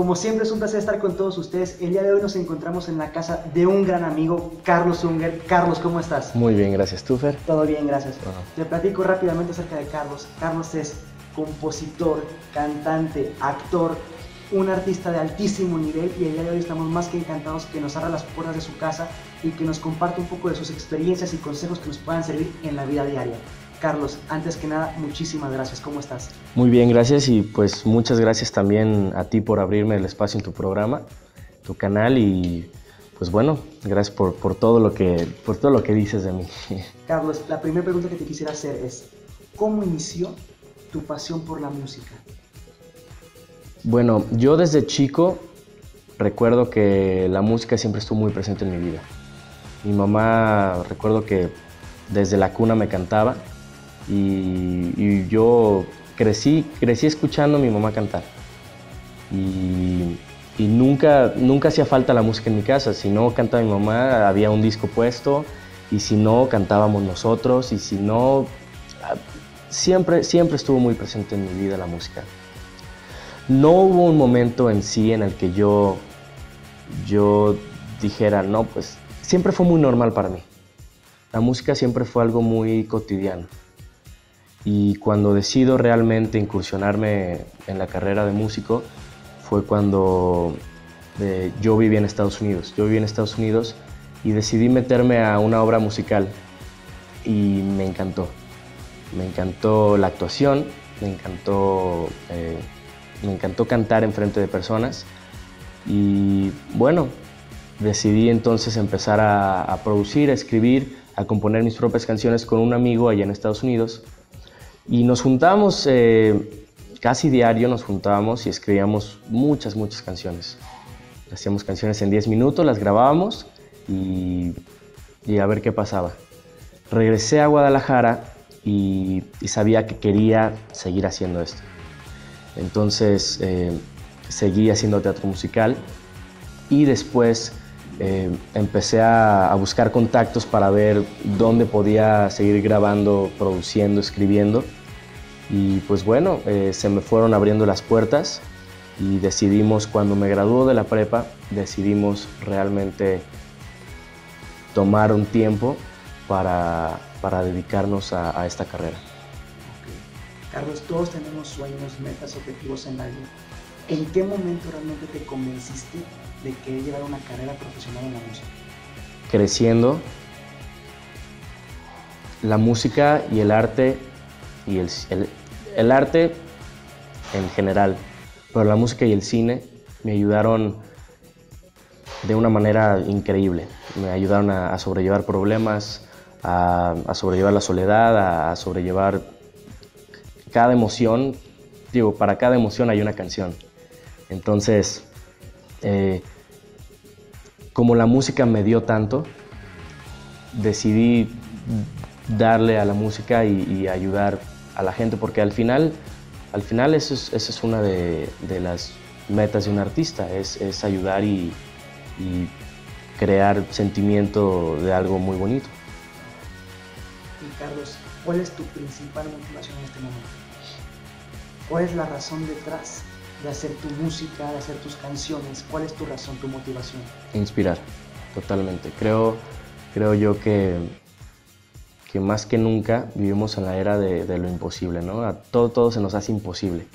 Como siempre es un placer estar con todos ustedes. El día de hoy nos encontramos en la casa de un gran amigo, Carlos Unger. Carlos, ¿cómo estás? Muy bien, gracias. ¿Tú, Fer? Todo bien, gracias. Te platico rápidamente acerca de Carlos. Carlos es compositor, cantante, actor, un artista de altísimo nivel y el día de hoy estamos más que encantados que nos abra las puertas de su casa y que nos comparte un poco de sus experiencias y consejos que nos puedan servir en la vida diaria. Carlos, antes que nada, muchísimas gracias. ¿Cómo estás? Muy bien, gracias y pues muchas gracias también a ti por abrirme el espacio en tu programa, tu canal y pues bueno, gracias por, por todo, lo que, por todo lo que dices de mí. Carlos, la primera pregunta que te quisiera hacer es, ¿cómo inició tu pasión por la música? Bueno, yo desde chico recuerdo que la música siempre estuvo muy presente en mi vida. Mi mamá, recuerdo que desde la cuna me cantaba y, yo crecí, crecí escuchando a mi mamá cantar. Y, nunca, nunca hacía falta la música en mi casa. Si no cantaba mi mamá, había un disco puesto. Y si no, cantábamos nosotros. Y si no, siempre, siempre estuvo muy presente en mi vida la música. No hubo un momento en sí en el que yo, yo dijera, no, pues siempre fue muy normal para mí. La música siempre fue algo muy cotidiano. Y cuando decido realmente incursionarme en la carrera de músico fue cuando eh, yo viví en Estados Unidos. Yo viví en Estados Unidos y decidí meterme a una obra musical y me encantó. Me encantó la actuación, me encantó, eh, me encantó cantar en frente de personas y bueno, decidí entonces empezar a, a producir, a escribir, a componer mis propias canciones con un amigo allá en Estados Unidos y nos juntamos, eh, casi diario nos juntábamos y escribíamos muchas, muchas canciones. Hacíamos canciones en 10 minutos, las grabábamos y, a ver qué pasaba. Regresé a Guadalajara y, sabía que quería seguir haciendo esto. Entonces eh, seguí haciendo teatro musical y después eh, empecé a, buscar contactos para ver dónde podía seguir grabando, produciendo, escribiendo. Y pues bueno, eh, se me fueron abriendo las puertas y decidimos, cuando me graduó de la prepa, decidimos realmente tomar un tiempo para, para dedicarnos a, esta carrera. Carlos, todos tenemos sueños, metas, objetivos en la vida. ¿En qué momento realmente te convenciste de querer llevar una carrera profesional en la música? Creciendo, la música y el arte y el, el arte en general, pero la música y el cine me ayudaron de una manera increíble. Me ayudaron a, sobrellevar problemas, a, sobrellevar la soledad, a, sobrellevar cada emoción. Digo, para cada emoción hay una canción. Entonces, eh, como la música me dio tanto, decidí darle a la música y ayudar a la gente, porque al final, al final es, una de, las metas de un artista, es, ayudar y, crear sentimiento de algo muy bonito. Y Carlos, ¿cuál es tu principal motivación en este momento? ¿Cuál es la razón detrás de hacer tu música, de hacer tus canciones? ¿Cuál es tu razón, tu motivación? Inspirar, totalmente. Creo, creo yo que que más que nunca vivimos en la era de, lo imposible, ¿no? Todo, todo se nos hace imposible.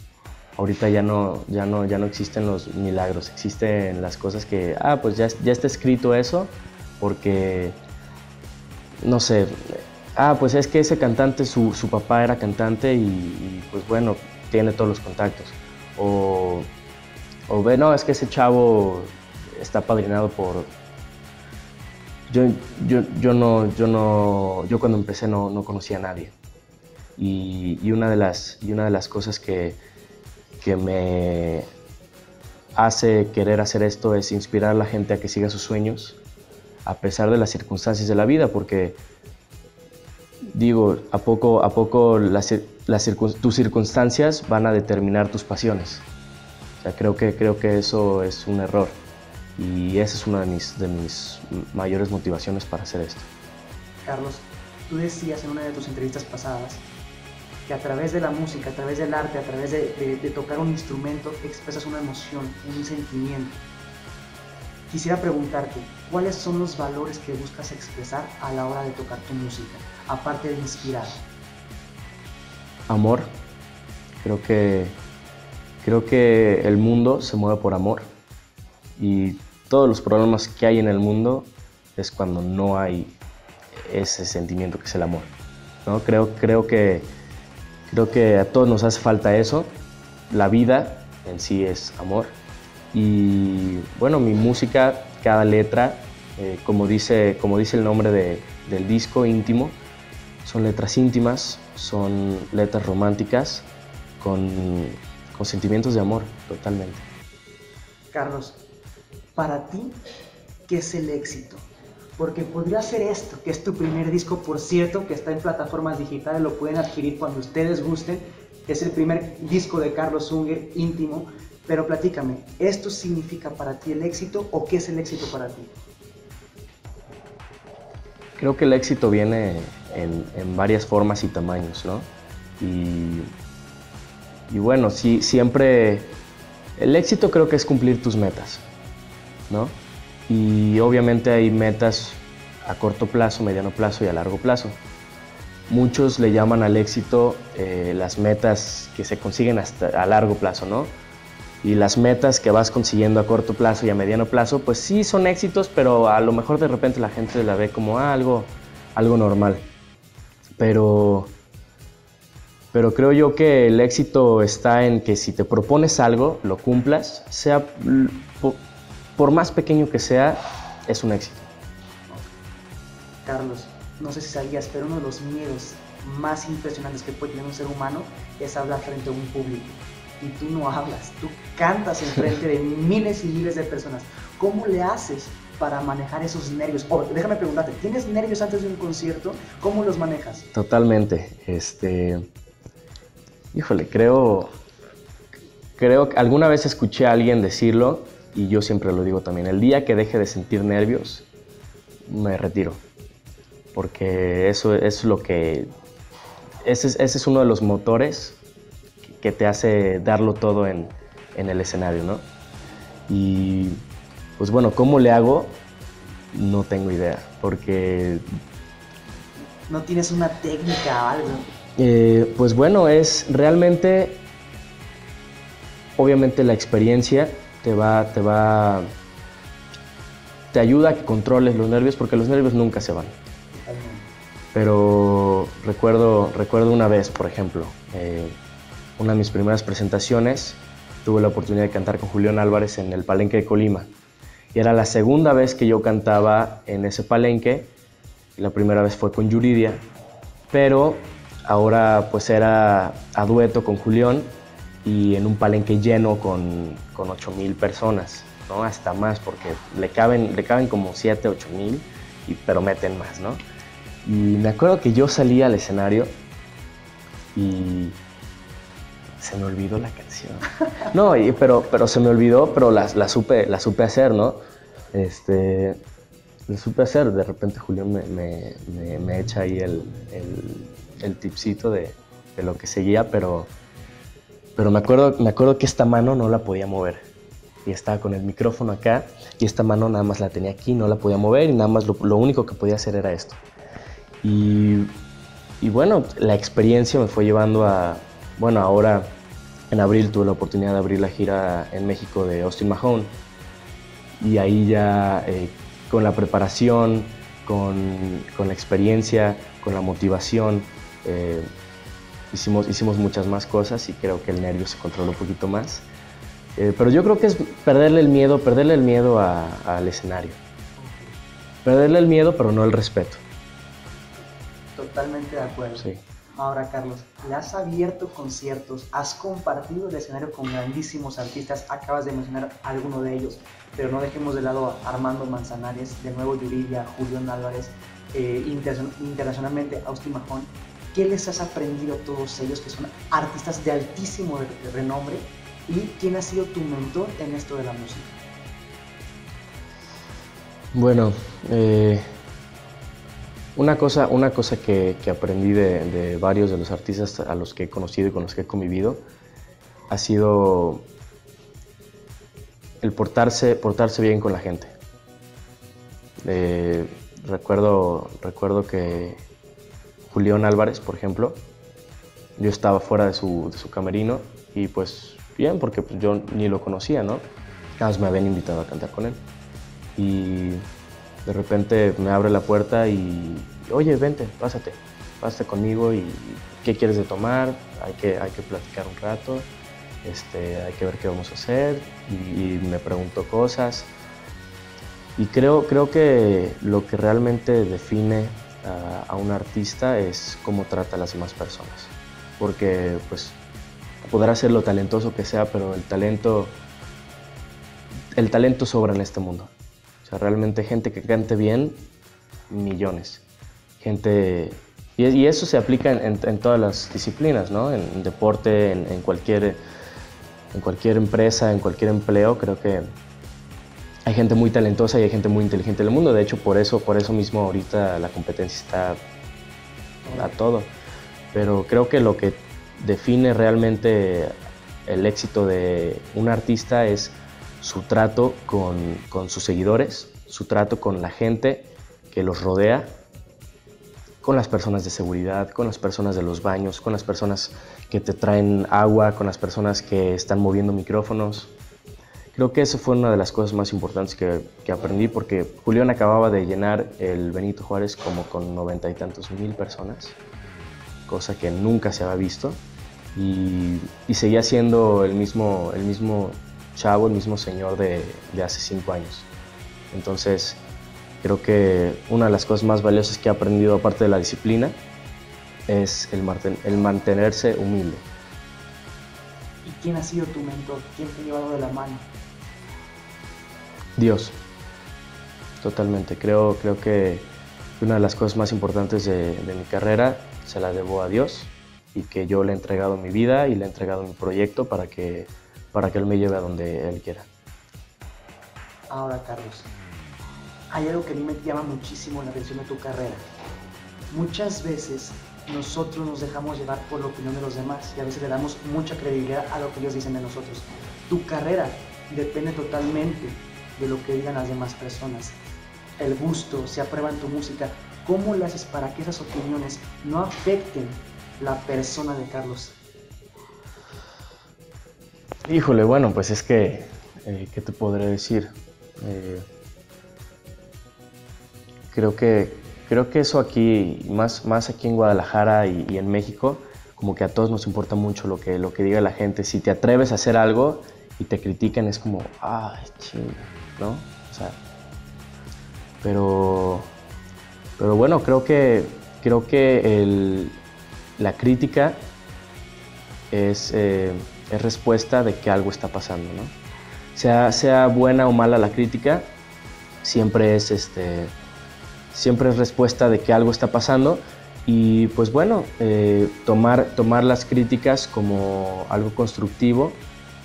Ahorita ya no, ya, no, ya no existen los milagros, existen las cosas que, ah, pues ya, ya está escrito eso, porque, no sé, ah, pues es que ese cantante, su, su papá era cantante y, pues bueno, tiene todos los contactos. O, o ve, no, es que ese chavo está padrinado por, yo, yo, yo, no, yo, no, yo cuando empecé no, no conocía a nadie. Y, y, una de las, y una de las cosas que, que me hace querer hacer esto es inspirar a la gente a que siga sus sueños, a pesar de las circunstancias de la vida, porque digo, a poco a poco las, tus circunstancias van a determinar tus pasiones. O sea, creo que, creo que eso es un error. Y esa es una de mis, de mis mayores motivaciones para hacer esto. Carlos, tú decías en una de tus entrevistas pasadas que a través de la música, a través del arte, a través de, de tocar un instrumento, expresas una emoción, un sentimiento. Quisiera preguntarte, ¿cuáles son los valores que buscas expresar a la hora de tocar tu música, aparte de inspirar? Amor. Creo que, creo que el mundo se mueve por amor y todos los problemas que hay en el mundo es cuando no hay ese sentimiento que es el amor. ¿no? Creo, creo, que, creo que a todos nos hace falta eso. La vida en sí es amor. Y bueno, mi música, cada letra, eh, como, dice, como dice el nombre del disco íntimo, son letras íntimas, son letras románticas con, con sentimientos de amor, totalmente. Carlos, para ti, ¿qué es el éxito? Porque podría ser esto, que es tu primer disco, por cierto, que está en plataformas digitales, lo pueden adquirir cuando ustedes gusten. Es el primer disco de Carlos Unger íntimo. Pero platícame, ¿esto significa para ti el éxito o qué es el éxito para ti? Creo que el éxito viene en, varias formas y tamaños, ¿no? Y, y bueno, sí, siempre el éxito creo que es cumplir tus metas. ¿no? Y obviamente hay metas a corto plazo, mediano plazo y a largo plazo. Muchos le llaman al éxito eh, las metas que se consiguen hasta a largo plazo, ¿no? Y las metas que vas consiguiendo a corto plazo y a mediano plazo, pues sí son éxitos, pero a lo mejor de repente la gente la ve como algo, algo normal. Pero, pero creo yo que el éxito está en que si te propones algo, lo cumplas, sea por más pequeño que sea, es un éxito. Carlos, no sé si sabías, pero uno de los miedos más impresionantes que puede tener un ser humano es hablar frente a un público. Y tú no hablas, tú cantas en frente de miles y miles de personas. ¿Cómo le haces para manejar esos nervios? O déjame preguntarte, ¿tienes nervios antes de un concierto? ¿Cómo los manejas? Totalmente. Este, híjole, creo, creo que alguna vez escuché a alguien decirlo y yo siempre lo digo también, el día que deje de sentir nervios, me retiro. Porque eso es lo que... Ese es, ese es uno de los motores que te hace darlo todo en, en el escenario, ¿no? Y pues bueno, ¿cómo le hago? No tengo idea, porque... ¿No tienes una técnica o algo? Eh, pues bueno, es realmente, obviamente la experiencia te va, te va, te ayuda a que controles los nervios porque los nervios nunca se van. Pero recuerdo, recuerdo una vez, por ejemplo, eh, una de mis primeras presentaciones, tuve la oportunidad de cantar con Julián Álvarez en el Palenque de Colima. Y era la segunda vez que yo cantaba en ese palenque. La primera vez fue con Yuridia, pero ahora pues era a dueto con Julián y en un palenque lleno con, con 8 mil personas, ¿no? Hasta más, porque le caben, le caben como 7, 8 mil, pero meten más, ¿no? Y me acuerdo que yo salí al escenario y se me olvidó la canción. No, pero, pero se me olvidó, pero la, la, supe, la supe hacer, ¿no? Este, la supe hacer. De repente Julián me, me, me, echa ahí el, el, el tipcito de, de, lo que seguía, pero pero me acuerdo, me acuerdo que esta mano no la podía mover. Y estaba con el micrófono acá y esta mano nada más la tenía aquí, no la podía mover y nada más lo, único que podía hacer era esto. Y, y, bueno, la experiencia me fue llevando a, bueno, ahora en abril tuve la oportunidad de abrir la gira en México de Austin Mahone. Y ahí ya eh, con la preparación, con, con, la experiencia, con la motivación, eh, hicimos, hicimos muchas más cosas y creo que el nervio se controló un poquito más. Eh, pero yo creo que es perderle el miedo, perderle el miedo al escenario. Perderle el miedo, pero no el respeto. Totalmente de acuerdo. Sí. Ahora, Carlos, le has abierto conciertos, has compartido el escenario con grandísimos artistas, acabas de mencionar alguno de ellos, pero no dejemos de lado a Armando Manzanares, de nuevo Yuridia, Julián Álvarez, eh, internacionalmente Austin Mahón. ¿Qué les has aprendido a todos ellos que son artistas de altísimo renombre? ¿Y quién ha sido tu mentor en esto de la música? Bueno, eh, Una cosa, una cosa que, aprendí de, varios de los artistas a los que he conocido y con los que he convivido ha sido el portarse, portarse bien con la gente. Eh, recuerdo, recuerdo que Julián Álvarez, por ejemplo, yo estaba fuera de su, camerino y pues bien, porque pues, yo ni lo conocía, ¿no? Cada me habían invitado a cantar con él. Y de repente me abre la puerta y, oye, vente, pásate, pásate conmigo y qué quieres de tomar, hay que, hay que platicar un rato, este, hay que ver qué vamos a hacer y, me preguntó cosas. Y creo, creo que lo que realmente define a, a un artista es cómo trata a las demás personas. Porque pues podrá ser lo talentoso que sea, pero el talento, el talento sobra en este mundo. O sea, realmente gente que cante bien, millones. Gente... Y, eso se aplica en, todas las disciplinas, ¿no? En, deporte, en, cualquier, en cualquier empresa, en cualquier empleo. Creo que hay gente muy talentosa y hay gente muy inteligente en el mundo. De hecho, por eso, por eso mismo ahorita la competencia está a todo. Pero creo que lo que define realmente el éxito de un artista es su trato con, sus seguidores, su trato con la gente que los rodea, con las personas de seguridad, con las personas de los baños, con las personas que te traen agua, con las personas que están moviendo micrófonos. Creo que eso fue una de las cosas más importantes que, que aprendí porque Julián acababa de llenar el Benito Juárez como con noventa y tantos mil personas, cosa que nunca se había visto y, y seguía siendo el mismo, el mismo chavo, el mismo señor de, hace cinco años. Entonces, creo que una de las cosas más valiosas que he aprendido aparte de la disciplina es el, el mantenerse humilde. ¿Y quién ha sido tu mentor? ¿Quién te ha llevado de la mano? Dios, totalmente. Creo, creo que una de las cosas más importantes de, de mi carrera se la debo a Dios y que yo le he entregado mi vida y le he entregado mi proyecto para que para que Él me lleve a donde Él quiera. Ahora, Carlos, hay algo que a mí me llama muchísimo la atención de tu carrera. Muchas veces nosotros nos dejamos llevar por la opinión de los demás y a veces le damos mucha credibilidad a lo que ellos dicen de nosotros. Tu carrera depende totalmente de lo que digan las demás personas. El gusto, si aprueban tu música, ¿cómo le haces para que esas opiniones no afecten la persona de Carlos? Híjole, bueno, pues es que, eh, ¿qué te podré decir? Eh, creo, que, creo que eso aquí, más, más aquí en Guadalajara y, en México, como que a todos nos importa mucho lo que, lo que diga la gente. Si te atreves a hacer algo y te critican, es como, ay, ching, ¿no? O sea, pero, pero bueno, creo que, creo que la crítica es... Eh, es respuesta de que algo está pasando, ¿no? Sea, sea buena o mala la crítica, siempre es, este, siempre es respuesta de que algo está pasando y pues bueno, eh, tomar, tomar las críticas como algo constructivo,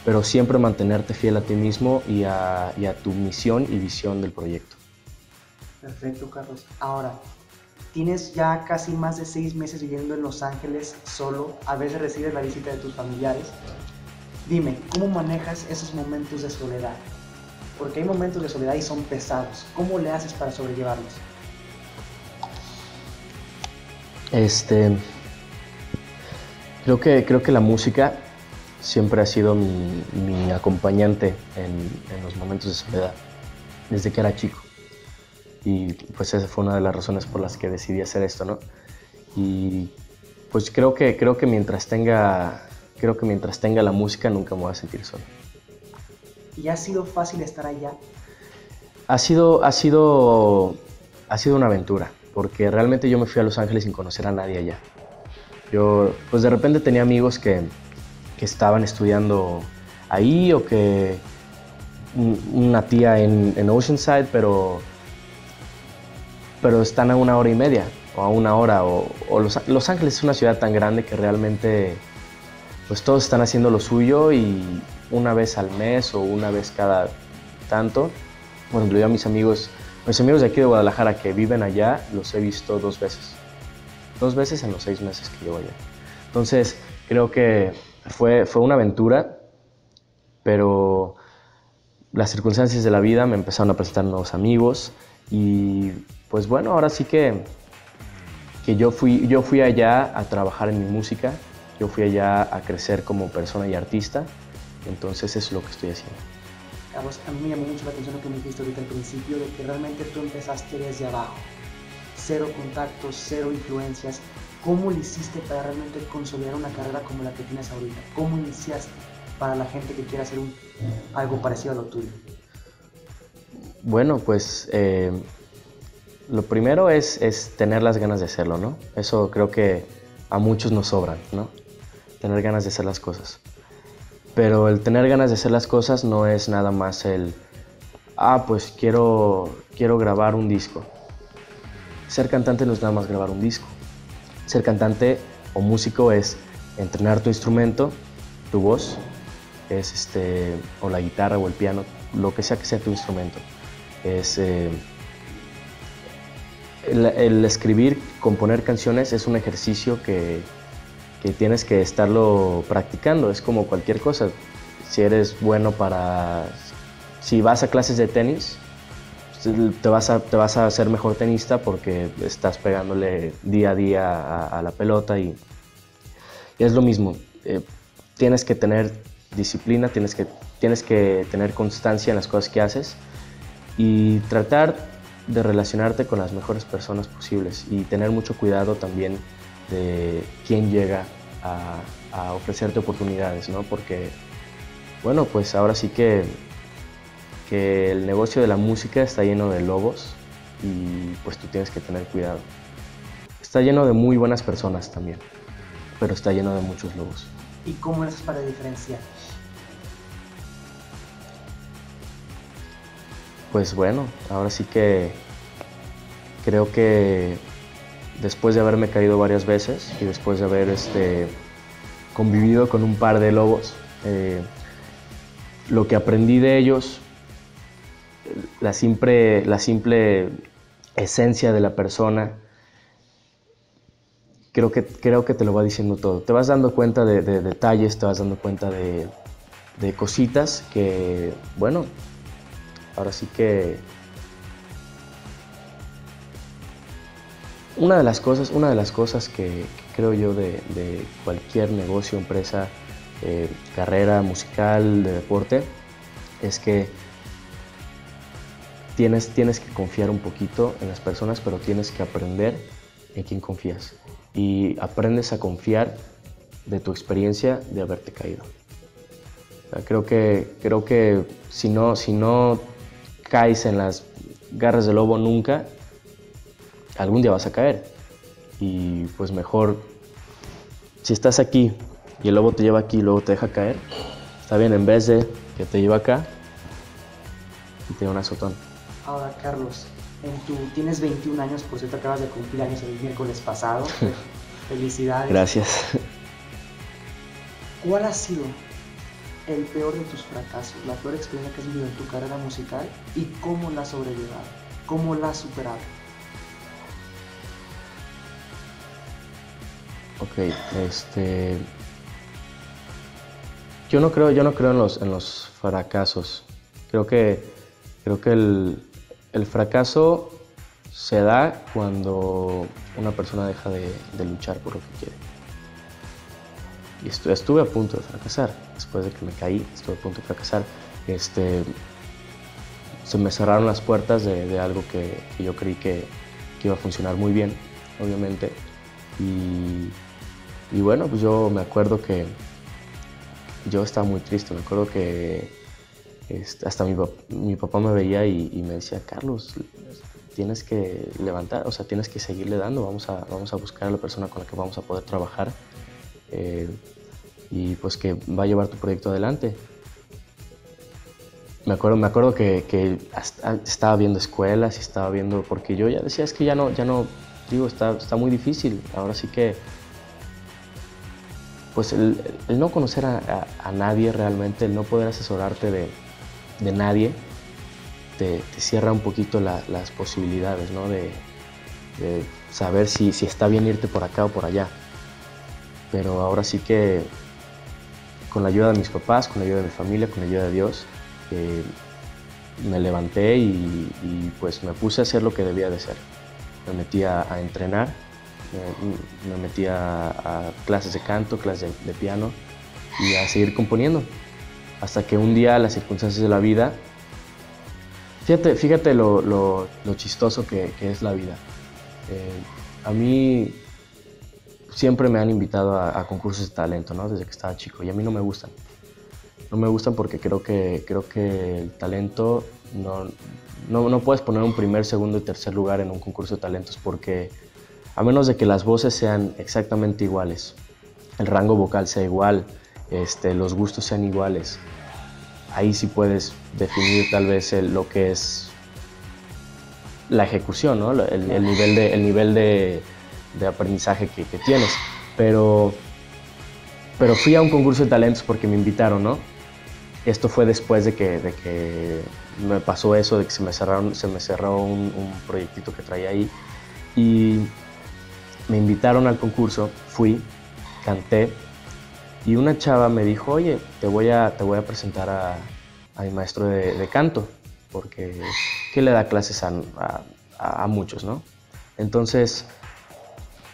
pero siempre mantenerte fiel a ti mismo y a, y a tu misión y visión del proyecto. Perfecto, Carlos. Ahora, tienes ya casi más de seis meses viviendo en Los Ángeles solo, a veces recibes la visita de tus familiares. Dime, ¿cómo manejas esos momentos de soledad? Porque hay momentos de soledad y son pesados. ¿Cómo le haces para sobrellevarlos? Este. Creo que, creo que la música siempre ha sido mi, acompañante en, en, los momentos de soledad, desde que era chico. Y pues esa fue una de las razones por las que decidí hacer esto, ¿no? Y pues creo que, creo que mientras tenga creo que mientras tenga la música nunca me voy a sentir solo. ¿Y ha sido fácil estar allá? Ha sido, ha sido, ha sido una aventura, porque realmente yo me fui a Los Ángeles sin conocer a nadie allá. Yo, pues de repente tenía amigos que, que estaban estudiando ahí o que una tía en, en, Oceanside, pero, pero están a una hora y media o a una hora. O, o Los, Los Ángeles es una ciudad tan grande que realmente pues todos están haciendo lo suyo y una vez al mes o una vez cada tanto, por ejemplo, yo a mis amigos Mis amigos de aquí de Guadalajara que viven allá los he visto dos veces. Dos veces en los seis meses que llevo allá. Entonces, creo que fue, fue una aventura, pero las circunstancias de la vida me empezaron a presentar nuevos amigos y pues bueno, ahora sí que, que yo, fui, yo fui allá a trabajar en mi música, yo fui allá a crecer como persona y artista, entonces es lo que estoy haciendo. Carlos, a mí me llamó mucho la atención lo que me dijiste ahorita al principio, de que realmente tú empezaste desde abajo, cero contactos, cero influencias. ¿Cómo lo hiciste para realmente consolidar una carrera como la que tienes ahorita? ¿Cómo iniciaste para la gente que quiera hacer un, algo parecido a lo tuyo? Bueno, pues eh, lo primero es, es, tener las ganas de hacerlo, ¿no? Eso creo que a muchos nos sobran, ¿no? Tener ganas de hacer las cosas. Pero el tener ganas de hacer las cosas no es nada más el, ah, pues quiero, quiero grabar un disco. Ser cantante no es nada más grabar un disco. Ser cantante o músico es entrenar tu instrumento, tu voz, es este, o la guitarra o el piano, lo que sea que sea tu instrumento. Es, eh, el, escribir, componer canciones es un ejercicio que, que tienes que estarlo practicando. Es como cualquier cosa. Si eres bueno para... Si vas a clases de tenis, te vas a, te vas a ser mejor tenista porque estás pegándole día a día a, la pelota y, y, es lo mismo. Eh, tienes que tener disciplina, tienes que, tienes que tener constancia en las cosas que haces y tratar de relacionarte con las mejores personas posibles y tener mucho cuidado también de quién llega a, ofrecerte oportunidades, ¿no? Porque, bueno, pues ahora sí que, que el negocio de la música está lleno de lobos y pues tú tienes que tener cuidado. Está lleno de muy buenas personas también, pero está lleno de muchos lobos. ¿Y cómo es para diferenciar? Pues bueno, ahora sí que creo que después de haberme caído varias veces y después de haber este, convivido con un par de lobos, eh, lo que aprendí de ellos, la simple, la simple esencia de la persona, creo que, creo que te lo va diciendo todo. Te vas dando cuenta de, de detalles, te vas dando cuenta de, de cositas que, bueno, ahora sí que Una de las cosas, una de las cosas que, creo yo de, de, cualquier negocio, empresa, eh, carrera musical, de deporte, es que tienes, tienes que confiar un poquito en las personas, pero tienes que aprender en quién confías. Y aprendes a confiar de tu experiencia de haberte caído. Creo que, creo que si, no, si no caes en las garras del lobo nunca, algún día vas a caer. Y pues mejor, si estás aquí y el lobo te lleva aquí y luego te deja caer, está bien en vez de que te lleva acá y te da un azotón. Ahora, Carlos, en tu, tienes 21 años, por cierto, acabas de cumplir años el miércoles pasado. Felicidades. Gracias. ¿Cuál ha sido el peor de tus fracasos, la peor experiencia que has vivido en tu carrera musical y cómo la has? ¿Cómo la has superado? Ok, este. Yo no creo, yo no creo en los, en los fracasos. Creo que, creo que el, el fracaso se da cuando una persona deja de, de, luchar por lo que quiere. Y estuve, a punto de fracasar. Después de que me caí, estuve a punto de fracasar. Este, se me cerraron las puertas de, algo que, yo creí que, iba a funcionar muy bien, obviamente. Y bueno, pues yo me acuerdo que yo estaba muy triste, me acuerdo que este, hasta mi, mi, papá me veía y, y, me decía, Carlos, tienes que levantar, o sea, tienes que seguirle dando, vamos a, vamos a buscar a la persona con la que vamos a poder trabajar eh, y pues que va a llevar tu proyecto adelante. Me acuerdo, me acuerdo que, que estaba viendo escuelas y estaba viendo, porque yo ya decía, es que ya no, ya no, digo, está, está muy difícil, ahora sí que pues el, no conocer a, a, a, nadie realmente, el no poder asesorarte de, de, nadie, te, cierra un poquito las posibilidades, ¿no? De, saber si, si, está bien irte por acá o por allá. Pero ahora sí que con la ayuda de mis papás, con la ayuda de mi familia, con la ayuda de Dios, eh, me levanté y, pues me puse a hacer lo que debía de hacer. Me metí a, entrenar, me, metí a, clases de canto, clases de, piano y a seguir componiendo. Hasta que un día las circunstancias de la vida, fíjate, fíjate lo, chistoso que, es la vida. Eh, a mí siempre me han invitado a, concursos de talento, ¿no? Desde que estaba chico y a mí no me gustan. No me gustan porque creo que, creo que el talento no, no, no, puedes poner un primer, segundo y tercer lugar en un concurso de talentos porque a menos de que las voces sean exactamente iguales, el rango vocal sea igual, este, los gustos sean iguales, ahí sí puedes definir tal vez lo que es la ejecución, ¿no? el, nivel de, el nivel de, de aprendizaje que, que, tienes. Pero, pero fui a un concurso de talentos porque me invitaron, ¿no? Esto fue después de que, de que me pasó eso, de que se me, cerraron, se me cerró un, un proyectito que traía ahí. Y me invitaron al concurso, fui, canté y una chava me dijo, oye, te voy a, te voy a presentar a, a mi maestro de, de, canto, porque que le da clases a, a, a, muchos, ¿no? Entonces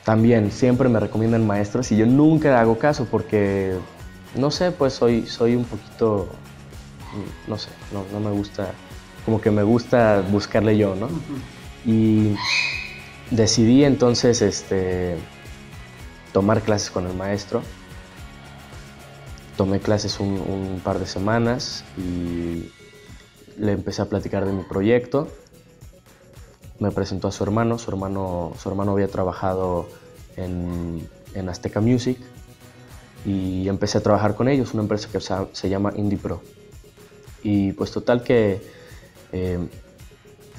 también siempre me recomiendan maestros y yo nunca hago caso porque, no sé, pues soy, soy un poquito, no sé, no, me gusta, como que me gusta buscarle yo, ¿no? Y decidí entonces este, tomar clases con el maestro. Tomé clases un, un par de semanas y le empecé a platicar de mi proyecto me presentó a su hermano, su hermano, su hermano había trabajado en, Azteca Music y empecé a trabajar con ellos, una empresa que se, llama Indie Pro. Y pues total que eh,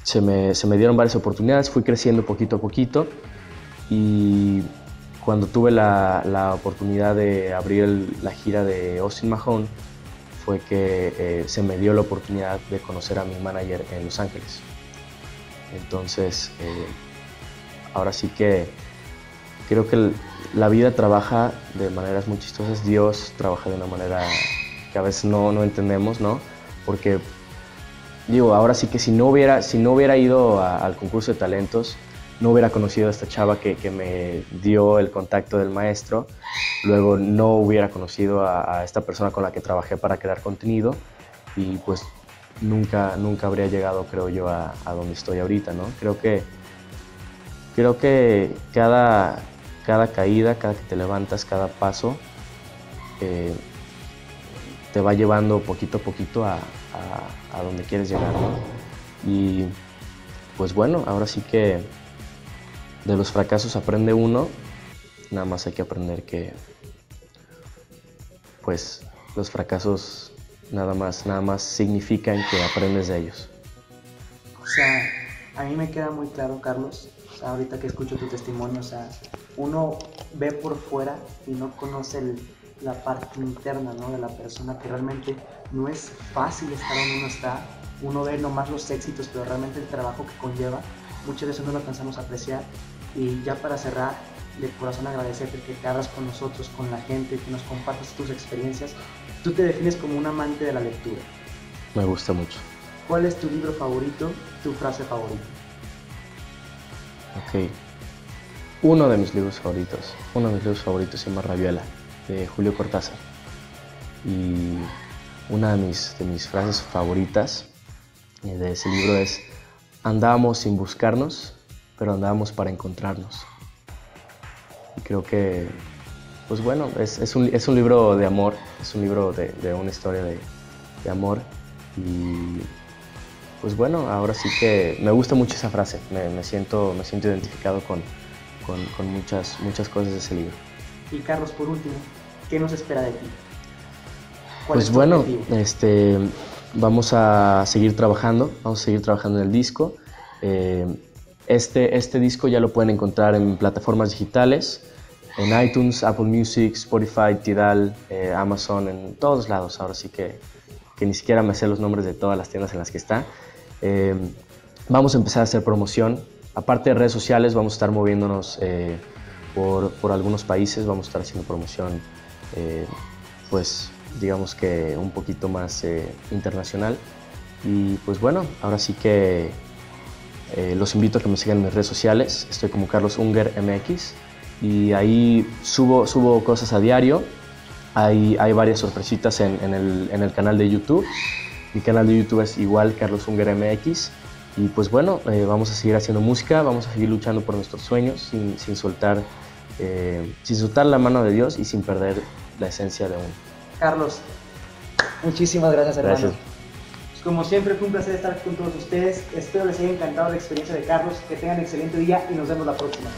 se, me, se, me, dieron varias oportunidades, fui creciendo poquito a poquito y cuando tuve la, la oportunidad de abrir la gira de Austin Mahone fue que eh, se me dio la oportunidad de conocer a mi manager en Los Ángeles. Entonces, eh, ahora sí que creo que la vida trabaja de maneras muy chistosas, Dios trabaja de una manera que a veces no, no entendemos, ¿no? Porque, digo, ahora sí que si no hubiera, si no hubiera ido al concurso de talentos, no hubiera conocido a esta chava que, que, me dio el contacto del maestro, luego no hubiera conocido a, a, esta persona con la que trabajé para crear contenido y pues nunca, nunca habría llegado, creo yo, a, donde estoy ahorita, ¿no? Creo que, creo que cada, cada caída, cada que te levantas, cada paso, eh, te va llevando poquito a poquito a, donde quieres llegar, ¿no? Y pues bueno, ahora sí que de los fracasos aprende uno, nada más hay que aprender que pues los fracasos nada más, nada más significan que aprendes de ellos. O sea, a mí me queda muy claro, Carlos, ahorita que escucho tu testimonio, o sea, uno ve por fuera y no conoce la parte interna ¿no? de la persona, que realmente no es fácil estar donde uno está, uno ve nomás los éxitos, pero realmente el trabajo que conlleva, muchas veces no lo alcanzamos a apreciar. Y ya para cerrar, de corazón agradecerte que te abras con nosotros, con la gente, que nos compartas tus experiencias Tú te defines como un amante de la lectura. Me gusta mucho. ¿Cuál es tu libro favorito, tu frase favorita? Ok. Uno de mis libros favoritos, uno de mis libros favoritos se llama Rabiela, de Julio Cortázar. Y una de mis, de mis frases favoritas eh, de ese libro es, andábamos sin buscarnos, pero andábamos para encontrarnos. Y creo que pues bueno, es, es, un, es, un, libro de amor, es un libro de, de una historia de, de, amor y pues bueno, ahora sí que me gusta mucho esa frase, me, me siento, me siento identificado con, con, con, muchas, muchas cosas de ese libro. Y Carlos, por último, ¿qué nos espera de ti? Pues bueno, este, vamos a seguir trabajando, vamos a seguir trabajando en el disco. Eh, este, este disco ya lo pueden encontrar en plataformas digitales en iTunes, Apple Music, Spotify, Tidal, eh, Amazon, en todos lados. Ahora sí que, que, ni siquiera me sé los nombres de todas las tiendas en las que está. Eh, vamos a empezar a hacer promoción. Aparte de redes sociales, vamos a estar moviéndonos eh, por, por, algunos países, vamos a estar haciendo promoción, eh, pues digamos que un poquito más internacional. Y pues bueno, ahora sí que los invito a que me sigan en mis redes sociales. Estoy como Carlos Unger MX y ahí subo, subo cosas a diario. Hay, hay varias sorpresitas en, en, el, en el canal de YouTube. Mi canal de YouTube es igual Carlos Unger MX. Y pues bueno, eh, vamos a seguir haciendo música, vamos a seguir luchando por nuestros sueños sin, sin soltar, eh, sin soltar la mano de Dios y sin perder la esencia de uno. Carlos, muchísimas gracias, hermano. Gracias. Pues como siempre, fue un placer estar con todos ustedes. Espero les haya encantado la experiencia de Carlos. Que tengan excelente día y nos vemos la próxima.